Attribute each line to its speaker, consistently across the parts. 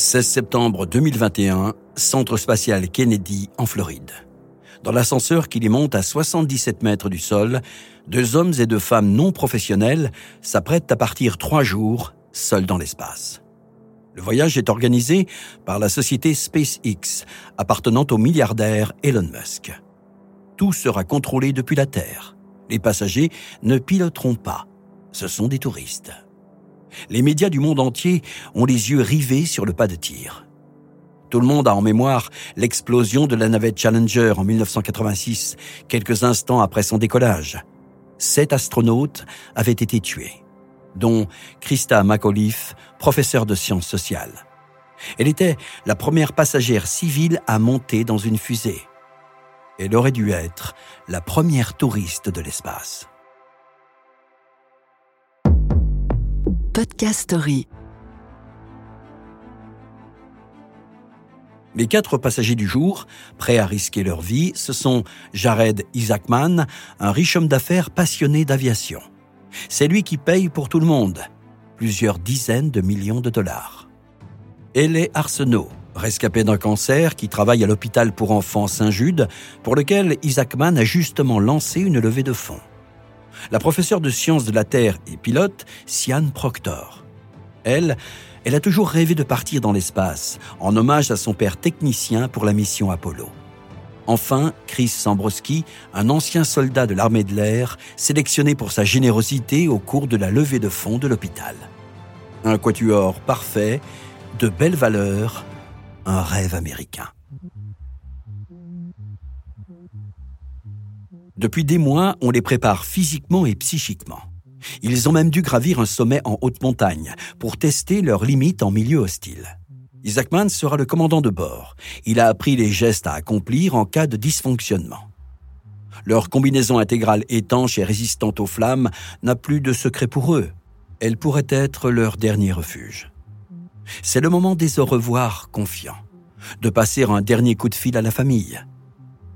Speaker 1: 16 septembre 2021, Centre spatial Kennedy en Floride. Dans l'ascenseur qui les monte à 77 mètres du sol, deux hommes et deux femmes non professionnels s'apprêtent à partir trois jours seuls dans l'espace. Le voyage est organisé par la société SpaceX, appartenant au milliardaire Elon Musk. Tout sera contrôlé depuis la Terre. Les passagers ne piloteront pas. Ce sont des touristes. Les médias du monde entier ont les yeux rivés sur le pas de tir. Tout le monde a en mémoire l'explosion de la navette Challenger en 1986, quelques instants après son décollage. Sept astronautes avaient été tués, dont Christa McAuliffe, professeure de sciences sociales. Elle était la première passagère civile à monter dans une fusée. Elle aurait dû être la première touriste de l'espace.
Speaker 2: Podcast Story.
Speaker 1: Les quatre passagers du jour, prêts à risquer leur vie, ce sont Jared Isaacman, un riche homme d'affaires passionné d'aviation. C'est lui qui paye pour tout le monde, plusieurs dizaines de millions de dollars. Elle est Arsenault, rescapé d'un cancer qui travaille à l'hôpital pour enfants Saint-Jude, pour lequel Isaacman a justement lancé une levée de fonds. La professeure de sciences de la Terre et pilote, Sian Proctor. Elle, elle a toujours rêvé de partir dans l'espace, en hommage à son père technicien pour la mission Apollo. Enfin, Chris Sambrowski, un ancien soldat de l'armée de l'air, sélectionné pour sa générosité au cours de la levée de fonds de l'hôpital. Un quatuor parfait, de belles valeurs, un rêve américain. Depuis des mois, on les prépare physiquement et psychiquement. Ils ont même dû gravir un sommet en haute montagne pour tester leurs limites en milieu hostile. Isaacman sera le commandant de bord. Il a appris les gestes à accomplir en cas de dysfonctionnement. Leur combinaison intégrale étanche et résistante aux flammes n'a plus de secret pour eux. Elle pourrait être leur dernier refuge. C'est le moment des au revoir confiants, de passer un dernier coup de fil à la famille.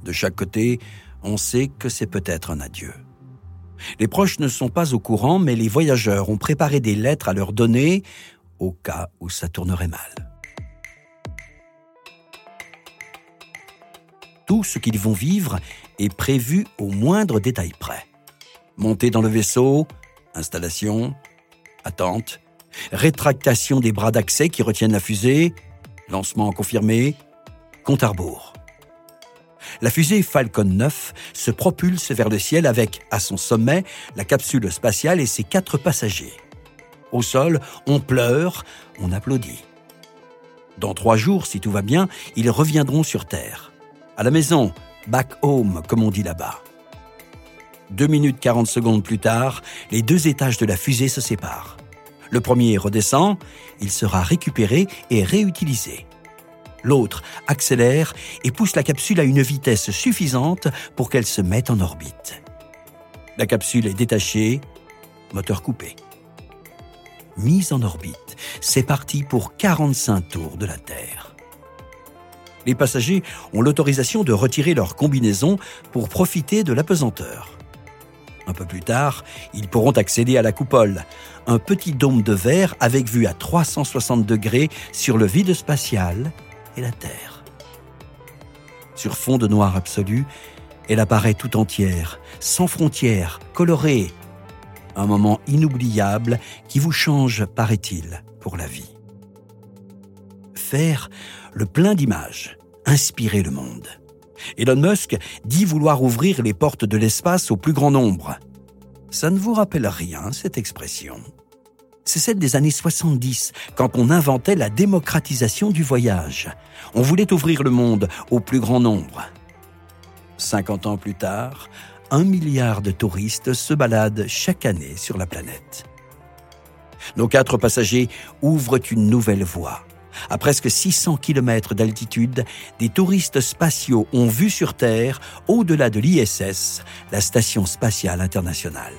Speaker 1: De chaque côté, on sait que c'est peut-être un adieu. Les proches ne sont pas au courant, mais les voyageurs ont préparé des lettres à leur donner au cas où ça tournerait mal. Tout ce qu'ils vont vivre est prévu au moindre détail près. Monter dans le vaisseau, installation, attente, rétractation des bras d'accès qui retiennent la fusée, lancement confirmé, compte à rebours la fusée Falcon 9 se propulse vers le ciel avec, à son sommet, la capsule spatiale et ses quatre passagers. Au sol, on pleure, on applaudit. Dans trois jours, si tout va bien, ils reviendront sur Terre. À la maison, back home, comme on dit là-bas. Deux minutes 40 secondes plus tard, les deux étages de la fusée se séparent. Le premier redescend, il sera récupéré et réutilisé. L'autre accélère et pousse la capsule à une vitesse suffisante pour qu'elle se mette en orbite. La capsule est détachée, moteur coupé. Mise en orbite, c'est parti pour 45 tours de la Terre. Les passagers ont l'autorisation de retirer leur combinaison pour profiter de l'apesanteur. Un peu plus tard, ils pourront accéder à la coupole, un petit dôme de verre avec vue à 360 degrés sur le vide spatial la Terre. Sur fond de noir absolu, elle apparaît tout entière, sans frontières, colorée. Un moment inoubliable qui vous change, paraît-il, pour la vie. Faire le plein d'images, inspirer le monde. Elon Musk dit vouloir ouvrir les portes de l'espace au plus grand nombre. Ça ne vous rappelle rien, cette expression? C'est celle des années 70, quand on inventait la démocratisation du voyage. On voulait ouvrir le monde au plus grand nombre. 50 ans plus tard, un milliard de touristes se baladent chaque année sur la planète. Nos quatre passagers ouvrent une nouvelle voie. À presque 600 km d'altitude, des touristes spatiaux ont vu sur Terre, au-delà de l'ISS, la Station spatiale internationale.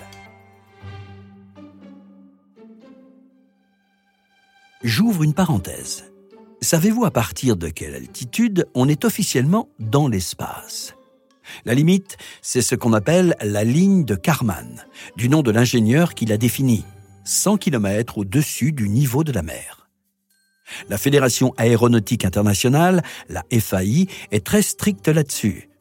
Speaker 1: J'ouvre une parenthèse. Savez-vous à partir de quelle altitude on est officiellement dans l'espace? La limite, c'est ce qu'on appelle la ligne de Karman, du nom de l'ingénieur qui l'a définie, 100 km au-dessus du niveau de la mer. La Fédération aéronautique internationale, la FAI, est très stricte là-dessus.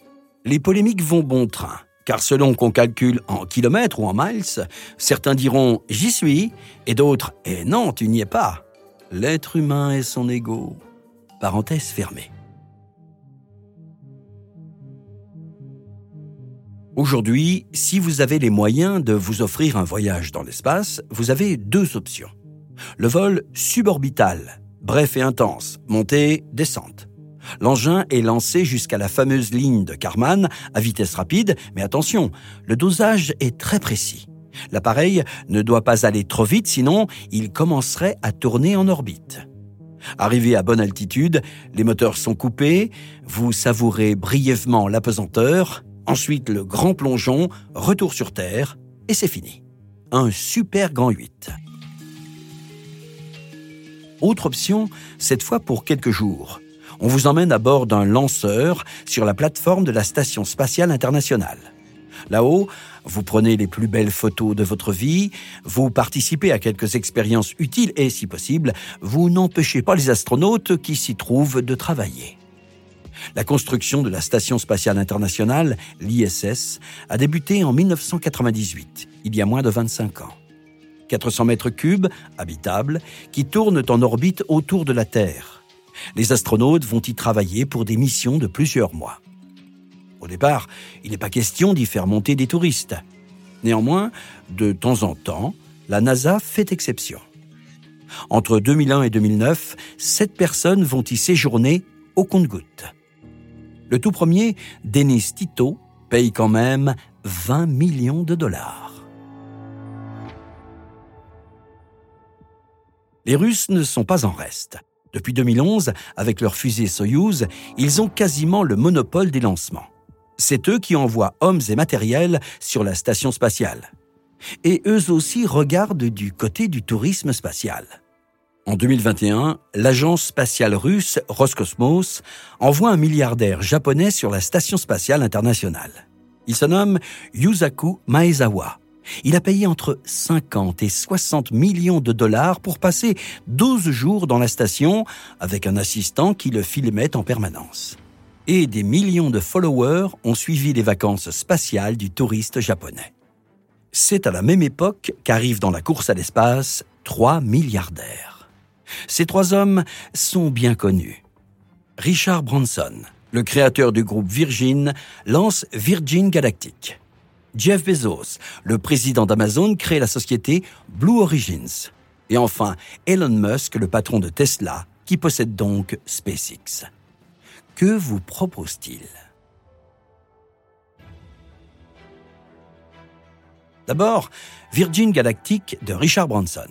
Speaker 1: Les polémiques vont bon train, car selon qu'on calcule en kilomètres ou en miles, certains diront j'y suis, et d'autres eh non, tu n'y es pas. L'être humain et son ego. Parenthèse fermée. Aujourd'hui, si vous avez les moyens de vous offrir un voyage dans l'espace, vous avez deux options. Le vol suborbital, bref et intense, montée, descente. L'engin est lancé jusqu'à la fameuse ligne de Karman à vitesse rapide, mais attention, le dosage est très précis. L'appareil ne doit pas aller trop vite, sinon il commencerait à tourner en orbite. Arrivé à bonne altitude, les moteurs sont coupés, vous savourez brièvement l'apesanteur, ensuite le grand plongeon, retour sur Terre, et c'est fini. Un super grand 8. Autre option, cette fois pour quelques jours. On vous emmène à bord d'un lanceur sur la plateforme de la Station spatiale internationale. Là-haut, vous prenez les plus belles photos de votre vie, vous participez à quelques expériences utiles et, si possible, vous n'empêchez pas les astronautes qui s'y trouvent de travailler. La construction de la Station spatiale internationale, l'ISS, a débuté en 1998, il y a moins de 25 ans. 400 mètres cubes, habitables, qui tournent en orbite autour de la Terre. Les astronautes vont y travailler pour des missions de plusieurs mois. Au départ, il n'est pas question d'y faire monter des touristes. Néanmoins, de temps en temps, la NASA fait exception. Entre 2001 et 2009, sept personnes vont y séjourner au compte-gouttes. Le tout premier, Denis Tito, paye quand même 20 millions de dollars. Les Russes ne sont pas en reste. Depuis 2011, avec leur fusée Soyouz, ils ont quasiment le monopole des lancements. C'est eux qui envoient hommes et matériel sur la station spatiale. Et eux aussi regardent du côté du tourisme spatial. En 2021, l'agence spatiale russe Roscosmos envoie un milliardaire japonais sur la station spatiale internationale. Il se nomme Yusaku Maezawa. Il a payé entre 50 et 60 millions de dollars pour passer 12 jours dans la station avec un assistant qui le filmait en permanence. Et des millions de followers ont suivi les vacances spatiales du touriste japonais. C'est à la même époque qu'arrivent dans la course à l'espace trois milliardaires. Ces trois hommes sont bien connus. Richard Branson, le créateur du groupe Virgin, lance Virgin Galactic. Jeff Bezos, le président d'Amazon, crée la société Blue Origins. Et enfin, Elon Musk, le patron de Tesla, qui possède donc SpaceX. Que vous propose-t-il? D'abord, Virgin Galactic de Richard Branson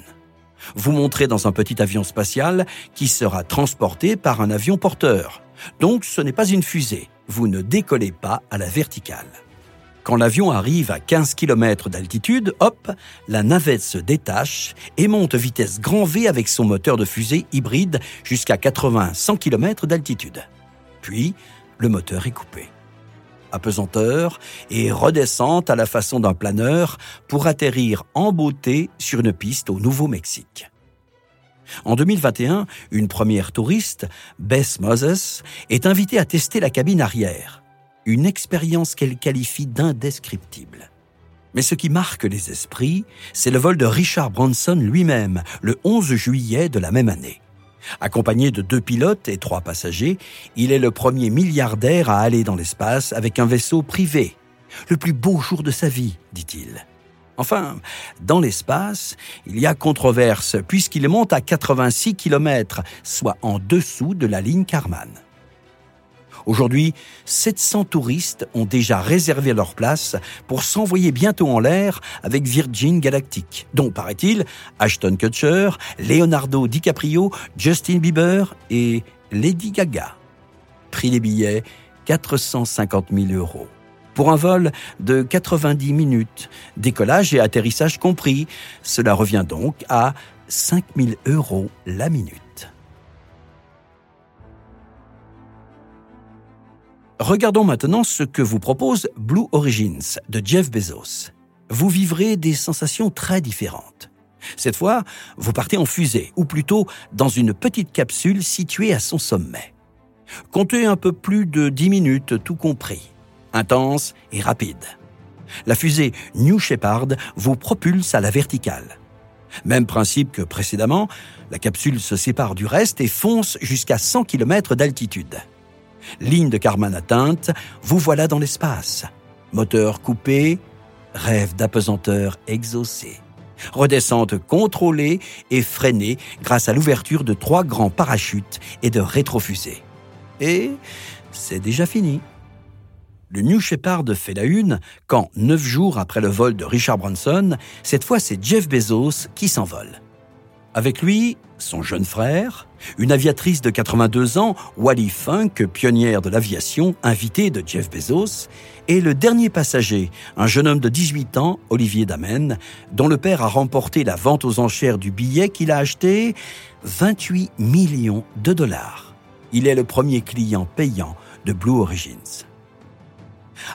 Speaker 1: vous montrez dans un petit avion spatial qui sera transporté par un avion porteur. Donc ce n'est pas une fusée, vous ne décollez pas à la verticale. Quand l'avion arrive à 15 km d'altitude, hop, la navette se détache et monte vitesse grand V avec son moteur de fusée hybride jusqu'à 80-100 km d'altitude. Puis, le moteur est coupé apesanteur et redescente à la façon d'un planeur pour atterrir en beauté sur une piste au Nouveau-Mexique. En 2021, une première touriste, Bess Moses, est invitée à tester la cabine arrière, une expérience qu'elle qualifie d'indescriptible. Mais ce qui marque les esprits, c'est le vol de Richard Branson lui-même, le 11 juillet de la même année. Accompagné de deux pilotes et trois passagers, il est le premier milliardaire à aller dans l'espace avec un vaisseau privé. Le plus beau jour de sa vie, dit-il. Enfin, dans l'espace, il y a controverse puisqu'il monte à 86 km, soit en dessous de la ligne Karman. Aujourd'hui, 700 touristes ont déjà réservé leur place pour s'envoyer bientôt en l'air avec Virgin Galactic, dont, paraît-il, Ashton Kutcher, Leonardo DiCaprio, Justin Bieber et Lady Gaga. Prix des billets, 450 000 euros. Pour un vol de 90 minutes, décollage et atterrissage compris, cela revient donc à 5 000 euros la minute. Regardons maintenant ce que vous propose Blue Origins de Jeff Bezos. Vous vivrez des sensations très différentes. Cette fois, vous partez en fusée, ou plutôt dans une petite capsule située à son sommet. Comptez un peu plus de 10 minutes, tout compris. Intense et rapide. La fusée New Shepard vous propulse à la verticale. Même principe que précédemment, la capsule se sépare du reste et fonce jusqu'à 100 km d'altitude. Ligne de Karman atteinte, vous voilà dans l'espace. Moteur coupé, rêve d'apesanteur exaucé. Redescente contrôlée et freinée grâce à l'ouverture de trois grands parachutes et de rétrofusées. Et c'est déjà fini. Le New Shepard fait la une quand, neuf jours après le vol de Richard Branson, cette fois c'est Jeff Bezos qui s'envole. Avec lui, son jeune frère, une aviatrice de 82 ans, Wally Funk, pionnière de l'aviation, invitée de Jeff Bezos, et le dernier passager, un jeune homme de 18 ans, Olivier Damen, dont le père a remporté la vente aux enchères du billet qu'il a acheté 28 millions de dollars. Il est le premier client payant de Blue Origins.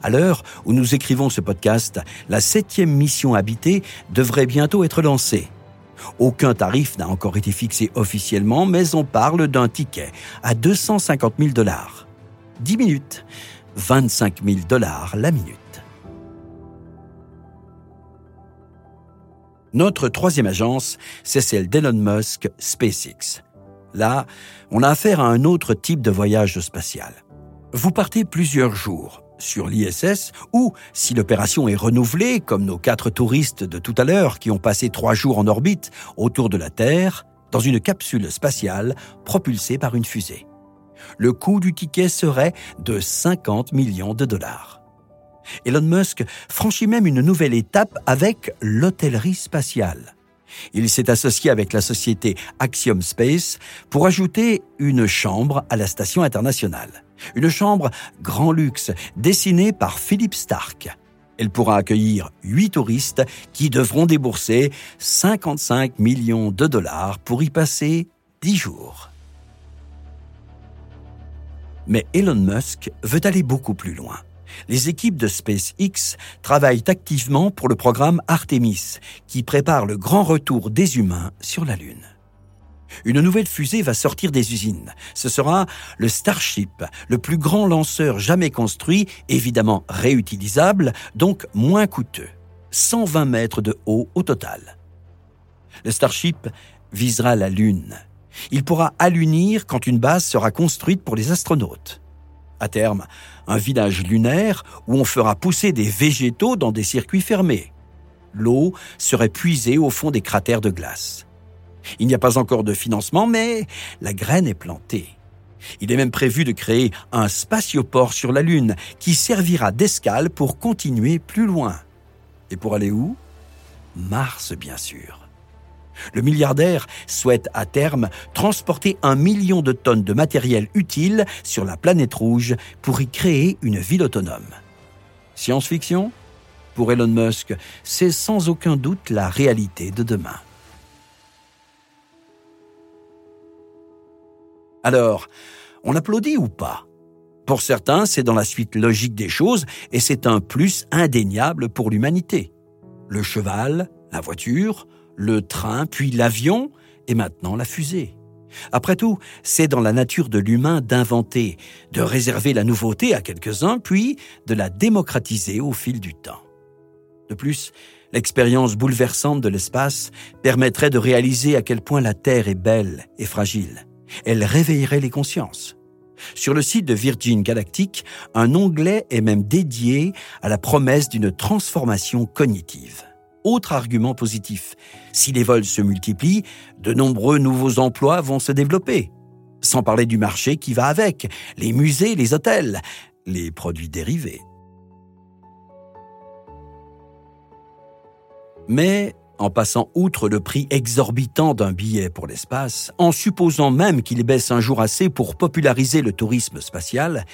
Speaker 1: À l'heure où nous écrivons ce podcast, la septième mission habitée devrait bientôt être lancée. Aucun tarif n'a encore été fixé officiellement, mais on parle d'un ticket à 250 000 dollars. 10 minutes, 25 000 dollars la minute. Notre troisième agence, c'est celle d'Elon Musk, SpaceX. Là, on a affaire à un autre type de voyage spatial. Vous partez plusieurs jours, sur l'ISS ou, si l'opération est renouvelée, comme nos quatre touristes de tout à l'heure qui ont passé trois jours en orbite autour de la Terre, dans une capsule spatiale propulsée par une fusée. Le coût du ticket serait de 50 millions de dollars. Elon Musk franchit même une nouvelle étape avec l'hôtellerie spatiale. Il s'est associé avec la société Axiom Space pour ajouter une chambre à la station internationale. Une chambre grand luxe dessinée par Philippe Stark. Elle pourra accueillir huit touristes qui devront débourser 55 millions de dollars pour y passer 10 jours. Mais Elon Musk veut aller beaucoup plus loin. Les équipes de SpaceX travaillent activement pour le programme Artemis, qui prépare le grand retour des humains sur la Lune. Une nouvelle fusée va sortir des usines. Ce sera le Starship, le plus grand lanceur jamais construit, évidemment réutilisable, donc moins coûteux. 120 mètres de haut au total. Le Starship visera la Lune. Il pourra allunir quand une base sera construite pour les astronautes. À terme, un village lunaire où on fera pousser des végétaux dans des circuits fermés. L'eau serait puisée au fond des cratères de glace. Il n'y a pas encore de financement, mais la graine est plantée. Il est même prévu de créer un spatioport sur la Lune qui servira d'escale pour continuer plus loin. Et pour aller où? Mars, bien sûr. Le milliardaire souhaite à terme transporter un million de tonnes de matériel utile sur la planète rouge pour y créer une ville autonome. Science-fiction? Pour Elon Musk, c'est sans aucun doute la réalité de demain. Alors, on applaudit ou pas? Pour certains, c'est dans la suite logique des choses et c'est un plus indéniable pour l'humanité. Le cheval, la voiture, le train, puis l'avion et maintenant la fusée. Après tout, c'est dans la nature de l'humain d'inventer, de réserver la nouveauté à quelques-uns, puis de la démocratiser au fil du temps. De plus, l'expérience bouleversante de l'espace permettrait de réaliser à quel point la Terre est belle et fragile, elle réveillerait les consciences. Sur le site de Virgin Galactic, un onglet est même dédié à la promesse d'une transformation cognitive. Autre argument positif, si les vols se multiplient, de nombreux nouveaux emplois vont se développer. Sans parler du marché qui va avec, les musées, les hôtels, les produits dérivés. Mais en passant outre le prix exorbitant d'un billet pour l'espace, en supposant même qu'il baisse un jour assez pour populariser le tourisme spatial,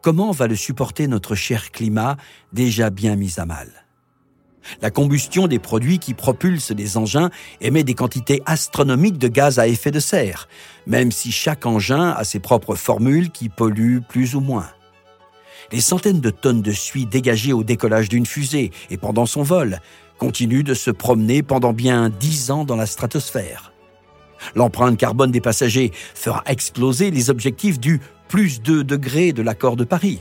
Speaker 1: comment va le supporter notre cher climat déjà bien mis à mal? La combustion des produits qui propulsent des engins émet des quantités astronomiques de gaz à effet de serre, même si chaque engin a ses propres formules qui polluent plus ou moins. les centaines de tonnes de suie dégagées au décollage d'une fusée et pendant son vol continuent de se promener pendant bien dix ans dans la stratosphère. L'empreinte carbone des passagers fera exploser les objectifs du plus 2 degrés de l'accord de Paris.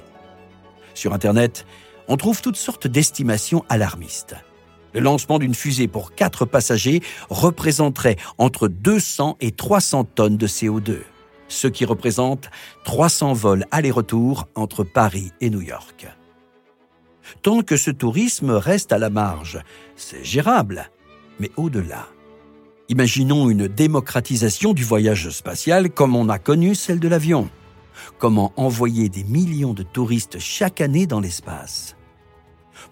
Speaker 1: Sur Internet, on trouve toutes sortes d'estimations alarmistes. Le lancement d'une fusée pour quatre passagers représenterait entre 200 et 300 tonnes de CO2, ce qui représente 300 vols aller-retour entre Paris et New York. Tant que ce tourisme reste à la marge, c'est gérable, mais au-delà. Imaginons une démocratisation du voyage spatial comme on a connu celle de l'avion. Comment envoyer des millions de touristes chaque année dans l'espace?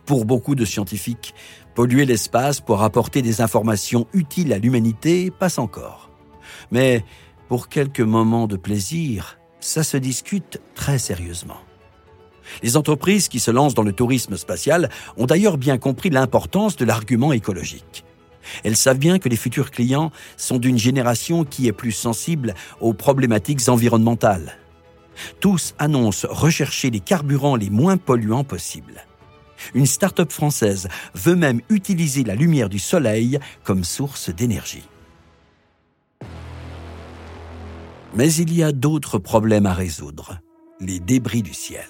Speaker 1: Pour beaucoup de scientifiques, polluer l'espace pour apporter des informations utiles à l'humanité passe encore. Mais pour quelques moments de plaisir, ça se discute très sérieusement. Les entreprises qui se lancent dans le tourisme spatial ont d'ailleurs bien compris l'importance de l'argument écologique. Elles savent bien que les futurs clients sont d'une génération qui est plus sensible aux problématiques environnementales. Tous annoncent rechercher les carburants les moins polluants possibles. Une start-up française veut même utiliser la lumière du soleil comme source d'énergie. Mais il y a d'autres problèmes à résoudre. Les débris du ciel.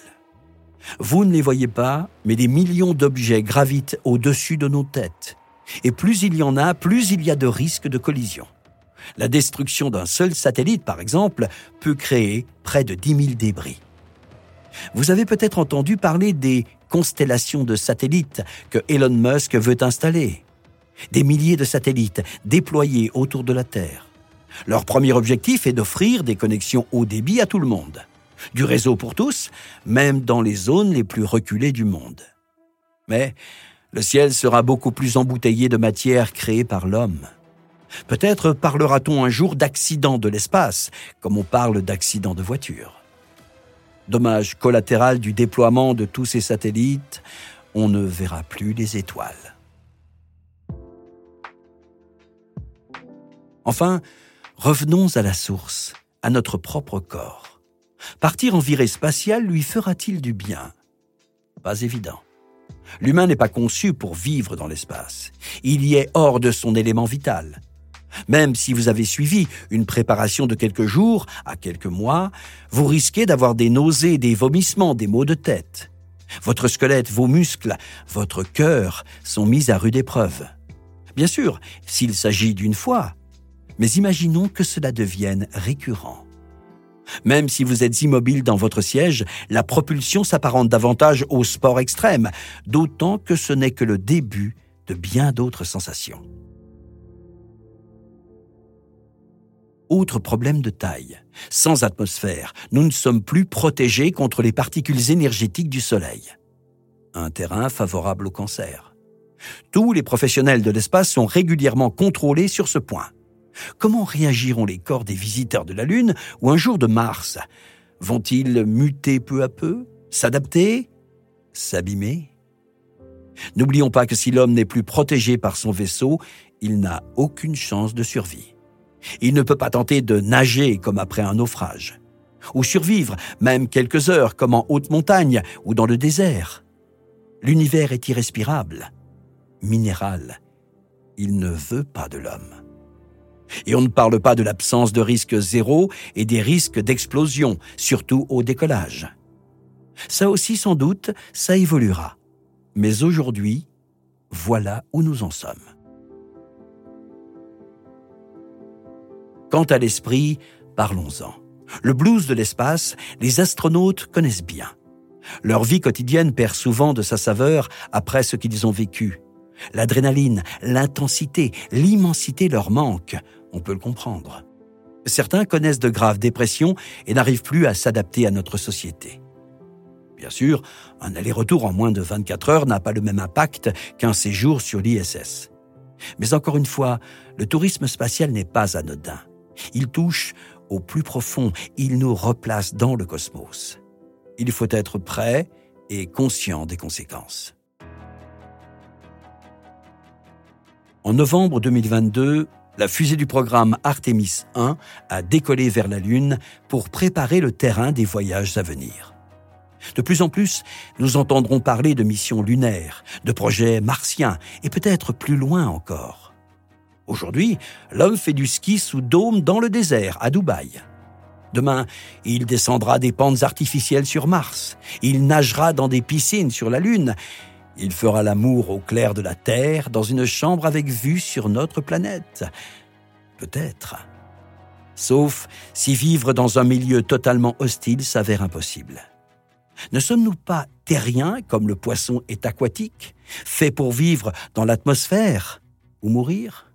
Speaker 1: Vous ne les voyez pas, mais des millions d'objets gravitent au-dessus de nos têtes. Et plus il y en a, plus il y a de risques de collision. La destruction d'un seul satellite, par exemple, peut créer près de 10 000 débris. Vous avez peut-être entendu parler des constellations de satellites que Elon Musk veut installer. Des milliers de satellites déployés autour de la Terre. Leur premier objectif est d'offrir des connexions haut débit à tout le monde. Du réseau pour tous, même dans les zones les plus reculées du monde. Mais le ciel sera beaucoup plus embouteillé de matière créée par l'homme. Peut-être parlera-t-on un jour d'accident de l'espace, comme on parle d'accident de voiture. Dommage collatéral du déploiement de tous ces satellites, on ne verra plus les étoiles. Enfin, revenons à la source, à notre propre corps. Partir en virée spatiale lui fera-t-il du bien? Pas évident. L'humain n'est pas conçu pour vivre dans l'espace. Il y est hors de son élément vital. Même si vous avez suivi une préparation de quelques jours à quelques mois, vous risquez d'avoir des nausées, des vomissements, des maux de tête. Votre squelette, vos muscles, votre cœur sont mis à rude épreuve. Bien sûr, s'il s'agit d'une fois, mais imaginons que cela devienne récurrent. Même si vous êtes immobile dans votre siège, la propulsion s'apparente davantage au sport extrême, d'autant que ce n'est que le début de bien d'autres sensations. Autre problème de taille. Sans atmosphère, nous ne sommes plus protégés contre les particules énergétiques du Soleil. Un terrain favorable au cancer. Tous les professionnels de l'espace sont régulièrement contrôlés sur ce point. Comment réagiront les corps des visiteurs de la Lune ou un jour de Mars? Vont-ils muter peu à peu? S'adapter? S'abîmer? N'oublions pas que si l'homme n'est plus protégé par son vaisseau, il n'a aucune chance de survie. Il ne peut pas tenter de nager comme après un naufrage, ou survivre même quelques heures comme en haute montagne ou dans le désert. L'univers est irrespirable, minéral. Il ne veut pas de l'homme. Et on ne parle pas de l'absence de risque zéro et des risques d'explosion, surtout au décollage. Ça aussi, sans doute, ça évoluera. Mais aujourd'hui, voilà où nous en sommes. Quant à l'esprit, parlons-en. Le blues de l'espace, les astronautes connaissent bien. Leur vie quotidienne perd souvent de sa saveur après ce qu'ils ont vécu. L'adrénaline, l'intensité, l'immensité leur manquent, on peut le comprendre. Certains connaissent de graves dépressions et n'arrivent plus à s'adapter à notre société. Bien sûr, un aller-retour en moins de 24 heures n'a pas le même impact qu'un séjour sur l'ISS. Mais encore une fois, le tourisme spatial n'est pas anodin. Il touche au plus profond, il nous replace dans le cosmos. Il faut être prêt et conscient des conséquences. En novembre 2022, la fusée du programme Artemis 1 a décollé vers la Lune pour préparer le terrain des voyages à venir. De plus en plus, nous entendrons parler de missions lunaires, de projets martiens et peut-être plus loin encore. Aujourd'hui, l'homme fait du ski sous dôme dans le désert, à Dubaï. Demain, il descendra des pentes artificielles sur Mars. Il nagera dans des piscines sur la Lune. Il fera l'amour au clair de la Terre dans une chambre avec vue sur notre planète. Peut-être. Sauf si vivre dans un milieu totalement hostile s'avère impossible. Ne sommes-nous pas terriens comme le poisson est aquatique, fait pour vivre dans l'atmosphère ou mourir?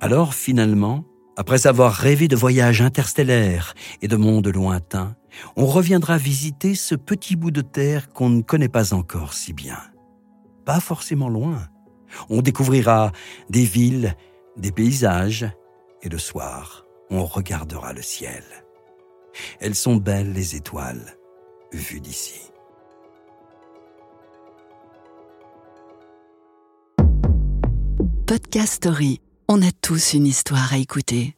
Speaker 1: Alors finalement, après avoir rêvé de voyages interstellaires et de mondes lointains, on reviendra visiter ce petit bout de terre qu'on ne connaît pas encore si bien. Pas forcément loin. On découvrira des villes, des paysages, et le soir, on regardera le ciel. Elles sont belles les étoiles, vues d'ici.
Speaker 2: Podcast Story. On a tous une histoire à écouter.